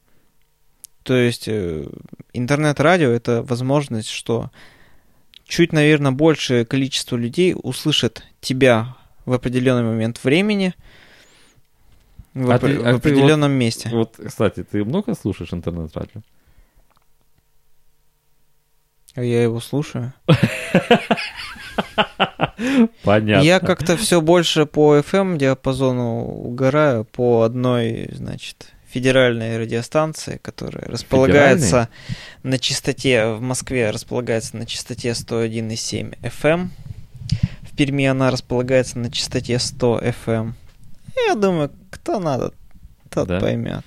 То есть э, интернет-радио это возможность, что чуть, наверное, большее количество людей услышит тебя в определенный момент времени – в, а оп- ты, а в определенном вот, месте. Вот, кстати, ты много слушаешь интернет-радио? А я его слушаю. Понятно. Я как-то все больше по FM диапазону угораю по одной, значит, федеральной радиостанции, которая располагается на частоте, в Москве располагается на частоте 101,7 FM. В Перми она располагается на частоте 100 FM. Я думаю, кто надо, тот да? поймет.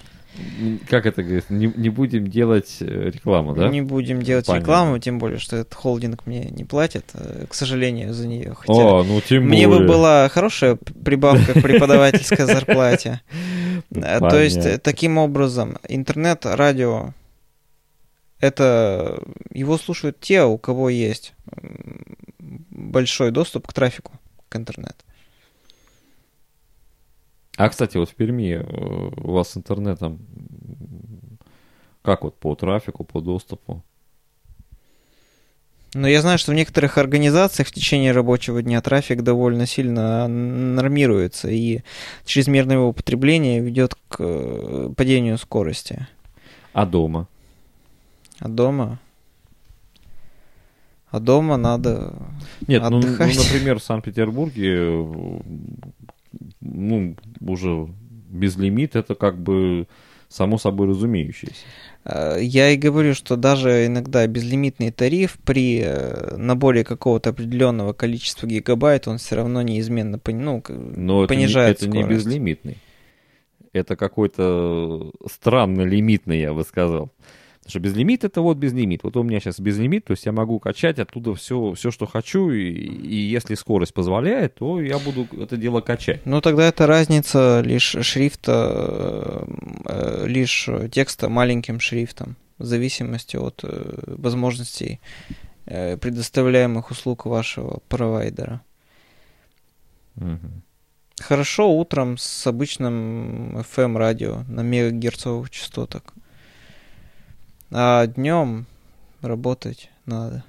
Как это говорит? Не, не будем делать э, рекламу, да? Не будем делать Понятно. рекламу, тем более, что этот холдинг мне не платит, э, к сожалению, за нее. Хотя О, ну тем мне более. бы была хорошая прибавка к преподавательской зарплате. Э, то есть, таким образом, интернет, радио это его слушают те, у кого есть большой доступ к трафику, к интернету. А, кстати, вот в Перми э, у вас с интернетом как вот по трафику, по доступу? Но я знаю, что в некоторых организациях в течение рабочего дня трафик довольно сильно нормируется, и чрезмерное его употребление ведет к э, падению скорости. А дома? А дома? А дома надо Нет, ну, ну, например, в Санкт-Петербурге ну, уже без лимит это как бы само собой разумеющееся. Э, я и говорю, что даже иногда безлимитный тариф при э, наборе какого-то определенного количества гигабайт, он все равно неизменно ну, Но понижает это, не, это не безлимитный. Это какой-то странно лимитный, я бы сказал. Потому что безлимит это вот безлимит. Вот у меня сейчас безлимит, то есть я могу качать оттуда все, все что хочу, и, и если скорость позволяет, то я буду это дело качать. Ну тогда это разница лишь шрифта, э, лишь текста маленьким шрифтом, в зависимости от э, возможностей э, предоставляемых услуг вашего провайдера. Угу. Хорошо утром с обычным FM радио на мегагерцовых частотах. А днем работать надо,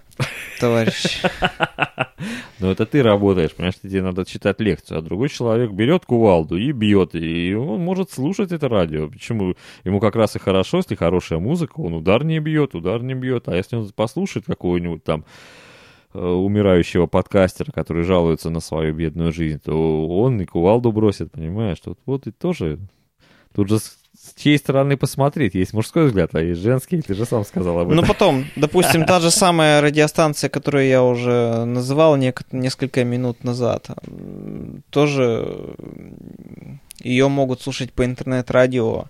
товарищ. Ну, это ты работаешь, понимаешь, тебе надо читать лекцию, а другой человек берет кувалду и бьет, и он может слушать это радио. Почему? Ему как раз и хорошо, если хорошая музыка, он удар не бьет, удар не бьет, а если он послушает какого-нибудь там э, умирающего подкастера, который жалуется на свою бедную жизнь, то он и кувалду бросит, понимаешь? Вот, вот и тоже Тут же с чьей стороны посмотреть? Есть мужской взгляд, а есть женский, ты же сам сказал об этом. Ну, потом, допустим, та же самая радиостанция, которую я уже называл несколько минут назад, тоже ее могут слушать по интернет-радио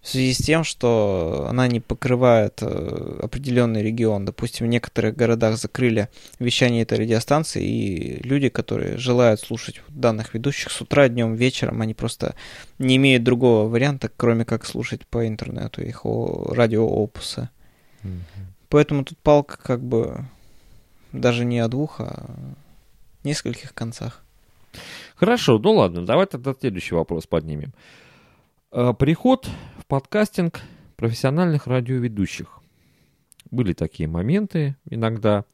в связи с тем, что она не покрывает э, определенный регион. Допустим, в некоторых городах закрыли вещание этой радиостанции, и люди, которые желают слушать данных ведущих с утра, днем, вечером, они просто не имеют другого варианта, кроме как слушать по интернету их радиоопусы. Mm-hmm. Поэтому тут палка как бы даже не о двух, а нескольких концах. Хорошо, ну ладно, давай тогда следующий вопрос поднимем. Э, приход подкастинг профессиональных радиоведущих. Были такие моменты иногда.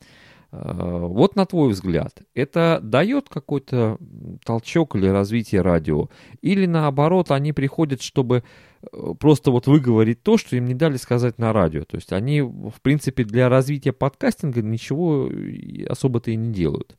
Э, вот на твой взгляд, это дает какой-то толчок или развитие радио? Или наоборот, они приходят, чтобы э, просто вот выговорить то, что им не дали сказать на радио. То есть они, в принципе, для развития подкастинга ничего особо-то и не делают.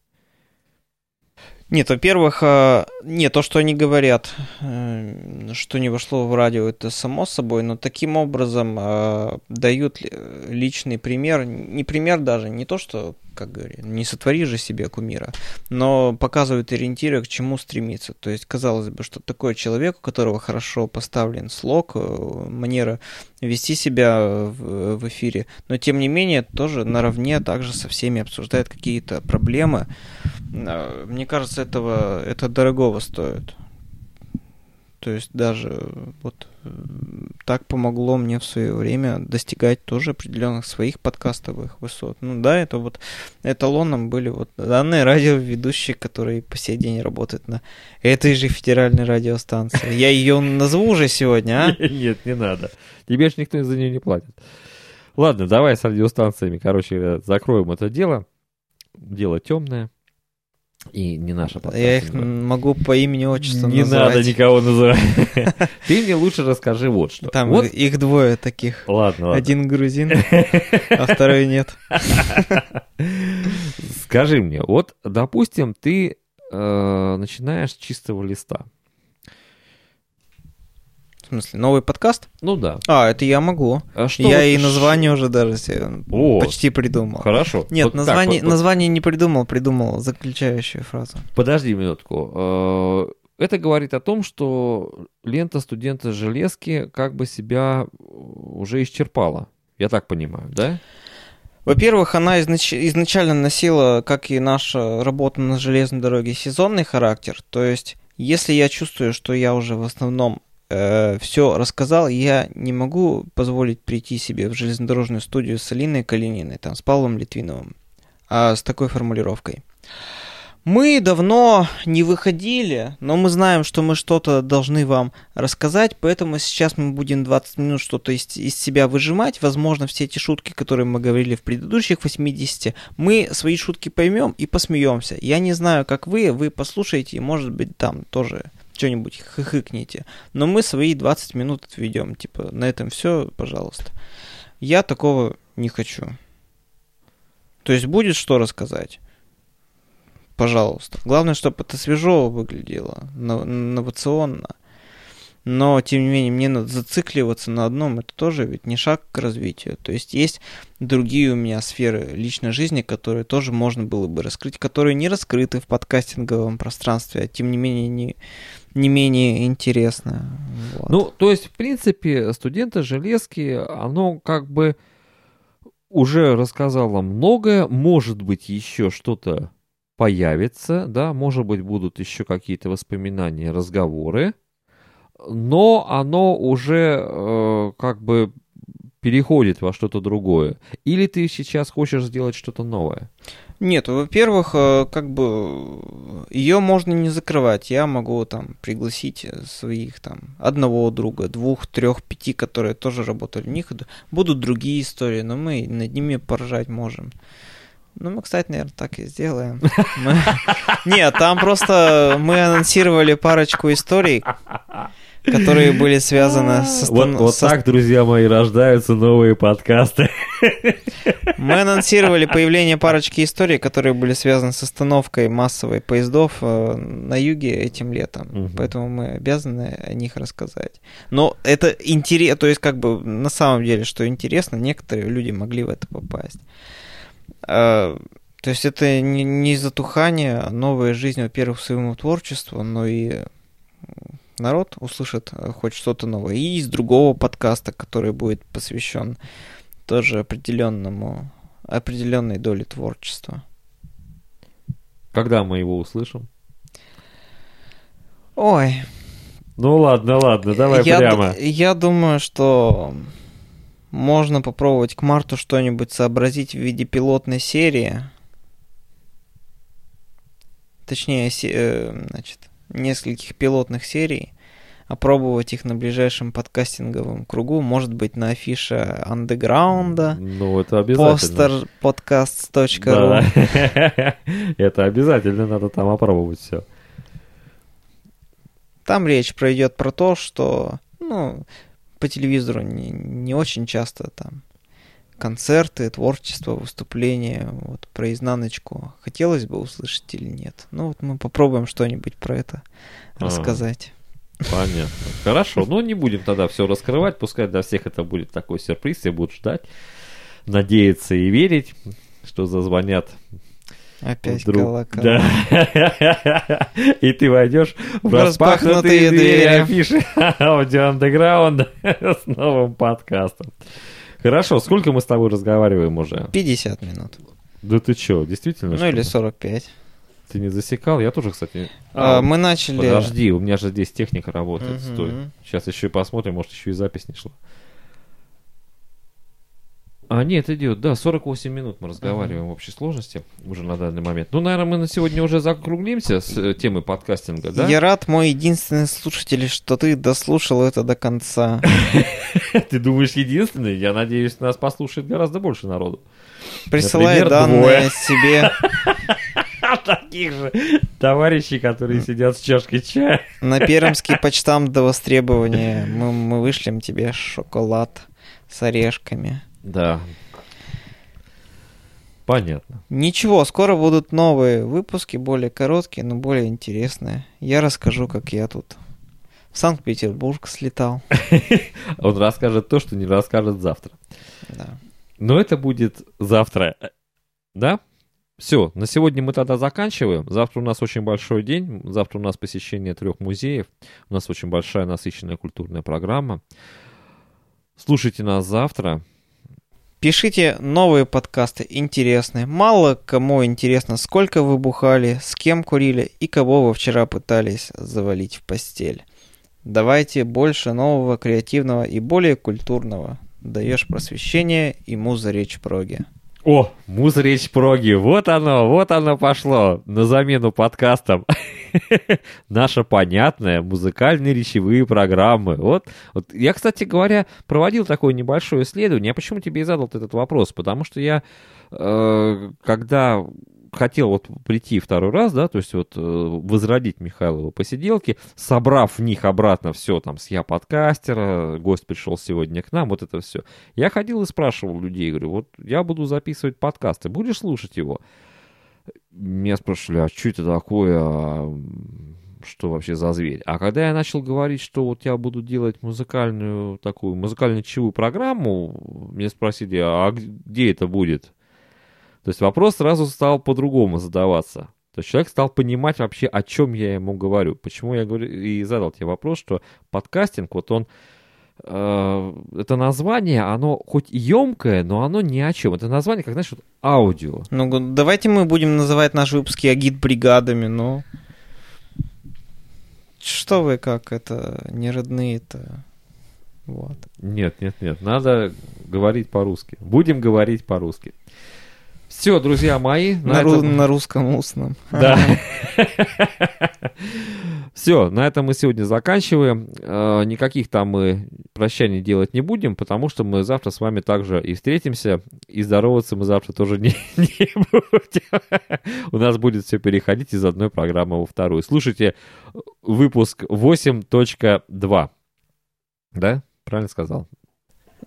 Нет, во-первых, а, нет, то, что они говорят, э, что не вошло в радио, это само собой, но таким образом а, дают личный пример, не пример даже, не то, что, как говорят, не сотвори же себе кумира, но показывают ориентиры, к чему стремиться. То есть, казалось бы, что такой человек, у которого хорошо поставлен слог, э, манера вести себя в, в эфире, но тем не менее тоже наравне также со всеми обсуждает какие-то проблемы, а, мне кажется, этого это дорогого стоит. То есть даже вот э, так помогло мне в свое время достигать тоже определенных своих подкастовых высот. Ну да, это вот эталоном были вот данные радиоведущие, которые по сей день работают на этой же федеральной радиостанции. Я ее назову уже сегодня, а? Нет, не надо. Тебе же никто за нее не платит. Ладно, давай с радиостанциями, короче, закроем это дело. Дело темное. И не наша подкаст. Я их могу по имени отчеству Не называть. надо никого называть. Ты мне лучше расскажи вот что. Там вот. их двое таких. Ладно, ладно. Один грузин, а второй нет. Скажи мне, вот, допустим, ты э, начинаешь с чистого листа. В смысле, новый подкаст? Ну да. А, это я могу. А что я вот и название уже даже О, почти придумал. Хорошо. Нет, вот название, так, название не придумал, придумал заключающую фразу. Подожди минутку. Э, это говорит о том, что лента студента железки как бы себя уже исчерпала. Я так понимаю, да? Во-первых, она изнач... изначально носила, как и наша работа на железной дороге, сезонный характер. То есть, если я чувствую, что я уже в основном э, все рассказал, я не могу позволить прийти себе в железнодорожную студию с Алиной Калининой, там, с Павлом Литвиновым, а с такой формулировкой. Мы давно не выходили, но мы знаем, что мы что-то должны вам рассказать, поэтому сейчас мы будем 20 минут что-то из, из себя выжимать. Возможно, все эти шутки, которые мы говорили в предыдущих 80, мы свои шутки поймем и посмеемся. Я не знаю, как вы, вы послушаете и, может быть, там тоже что-нибудь хыхыкните. Но мы свои 20 минут отведем. Типа, на этом все, пожалуйста. Я такого не хочу. То есть будет что рассказать пожалуйста. Главное, чтобы это свежо выглядело, инновационно. Но, тем не менее, мне надо зацикливаться на одном. Это тоже ведь не шаг к развитию. То есть есть другие у меня сферы личной жизни, которые тоже можно было бы раскрыть, которые не раскрыты в подкастинговом пространстве, а тем не менее не, не менее интересно. Вот. Ну, то есть, в принципе, студенты железки, оно как бы уже рассказало многое, может быть, еще что-то появится, да, может быть, будут еще какие-то воспоминания, разговоры, но оно уже э, как бы переходит во что-то другое. Или ты сейчас хочешь сделать что-то новое? Нет, во-первых, э, как бы ее можно не закрывать. Я могу там пригласить своих там одного друга, двух, трех, пяти, которые тоже работали в них. Будут другие истории, но мы над ними поражать можем. Ну, мы, кстати, наверное, так и сделаем. Нет, там просто мы анонсировали парочку историй, которые были связаны с... Вот, вот так, друзья мои, рождаются новые подкасты. Мы анонсировали появление парочки историй, которые были связаны с остановкой массовой поездов э, на юге этим летом. Угу. Поэтому мы обязаны о них рассказать. Но это интересно, то есть как бы на самом деле, что интересно, некоторые люди могли в это попасть. А, то есть это не, не затухание, а новая жизнь, во-первых, своему творчеству, но и народ услышит э, хоть что-то новое. И из другого подкаста, который будет посвящен тоже определенному, определенной доле творчества. Когда мы его услышим? Ой. Ну ладно, ладно, давай я прямо. Я думаю, что можно попробовать к марту что-нибудь сообразить в виде пилотной серии. Точнее, э, значит, нескольких пилотных серий. Опробовать их на ближайшем подкастинговом кругу. Может быть, на афише андеграунда. Ну, это обязательно. Постер подкаст.ру. Да. Это обязательно надо там опробовать все. Там речь пройдет про то, что ну, по телевизору не, не очень часто там концерты, творчество, выступления, вот про изнаночку хотелось бы услышать или нет. Ну вот мы попробуем что-нибудь про это а, рассказать. Понятно. Хорошо, ну не будем тогда все раскрывать, пускай для всех это будет такой сюрприз, все будут ждать, надеяться и верить, что зазвонят Опять Вдруг... колокол. Да. И ты войдешь в распахнутые двери афиши аудио андеграунда с новым подкастом. Хорошо, сколько мы с тобой разговариваем уже? 50 минут. Да ты что, действительно? Ну или 45. Ты не засекал? Я тоже, кстати... А, а, мы начали... Подожди, у меня же здесь техника работает. Угу. Стой. Сейчас еще и посмотрим, может еще и запись не шла. А, нет, идет, да, 48 минут мы разговариваем uh-huh. в общей сложности уже на данный момент. Ну, наверное, мы на сегодня уже закруглимся с э, темой подкастинга, да? Я рад, мой единственный слушатель, что ты дослушал это до конца. Ты думаешь, единственный? Я надеюсь, нас послушает гораздо больше народу. Присылай данные себе. Таких же товарищей, которые сидят с чашкой чая. На пермский почтам до востребования мы, мы вышлем тебе шоколад с орешками. Да. Понятно. Ничего, скоро будут новые выпуски, более короткие, но более интересные. Я расскажу, как я тут в Санкт-Петербург слетал. Он расскажет то, что не расскажет завтра. Да. Но это будет завтра. Да? Все, на сегодня мы тогда заканчиваем. Завтра у нас очень большой день. Завтра у нас посещение трех музеев. У нас очень большая насыщенная культурная программа. Слушайте нас завтра. Пишите новые подкасты интересные. Мало кому интересно, сколько вы бухали, с кем курили и кого вы вчера пытались завалить в постель. Давайте больше нового, креативного и более культурного. Даешь просвещение и муза речь проги. О, муза речь проги, вот оно, вот оно пошло на замену подкастам. Наша понятная музыкальные речевые программы. Вот, вот я, кстати говоря, проводил такое небольшое исследование. Я почему тебе и задал этот вопрос? Потому что я, э, когда хотел вот прийти второй раз, да, то есть вот э, возродить Михайлова посиделки, собрав в них обратно все, там, с я подкастера, гость пришел сегодня к нам, вот это все. Я ходил и спрашивал людей, говорю, вот я буду записывать подкасты, будешь слушать его? Меня спрашивали, а что это такое, а что вообще за зверь. А когда я начал говорить, что вот я буду делать музыкальную такую, музыкально-чевую программу, мне спросили, а где это будет? То есть вопрос сразу стал по-другому задаваться. То есть человек стал понимать вообще, о чем я ему говорю. Почему я говорю и задал тебе вопрос, что подкастинг, вот он, э, это название, оно хоть емкое, но оно ни о чем. Это название, как, знаешь, вот аудио. Ну, давайте мы будем называть наши выпуски агит-бригадами, но... Что вы как это, не родные-то? Вот. Нет, нет, нет, надо говорить по-русски. Будем говорить по-русски. Все, друзья мои. На, на, этом... ру- на русском устном. Да. Все, на этом мы сегодня заканчиваем. Э, никаких там мы прощаний делать не будем, потому что мы завтра с вами также и встретимся, и здороваться мы завтра тоже не, не будем. У нас будет все переходить из одной программы во вторую. Слушайте выпуск 8.2. Да? Правильно сказал?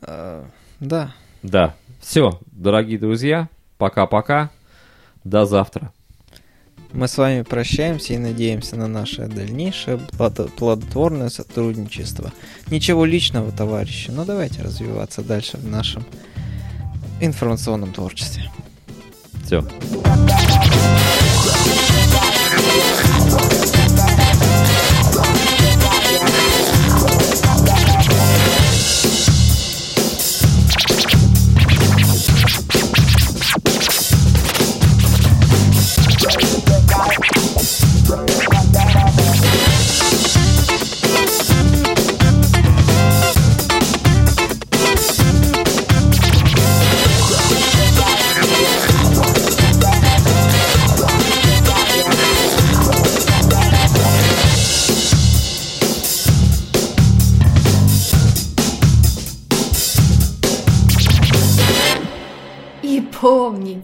Uh, да. Да. Все, дорогие друзья, Пока-пока. До завтра. Мы с вами прощаемся и надеемся на наше дальнейшее плодотворное сотрудничество. Ничего личного, товарищи, но давайте развиваться дальше в нашем информационном творчестве. Все.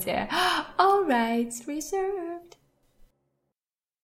there. All rights reserved.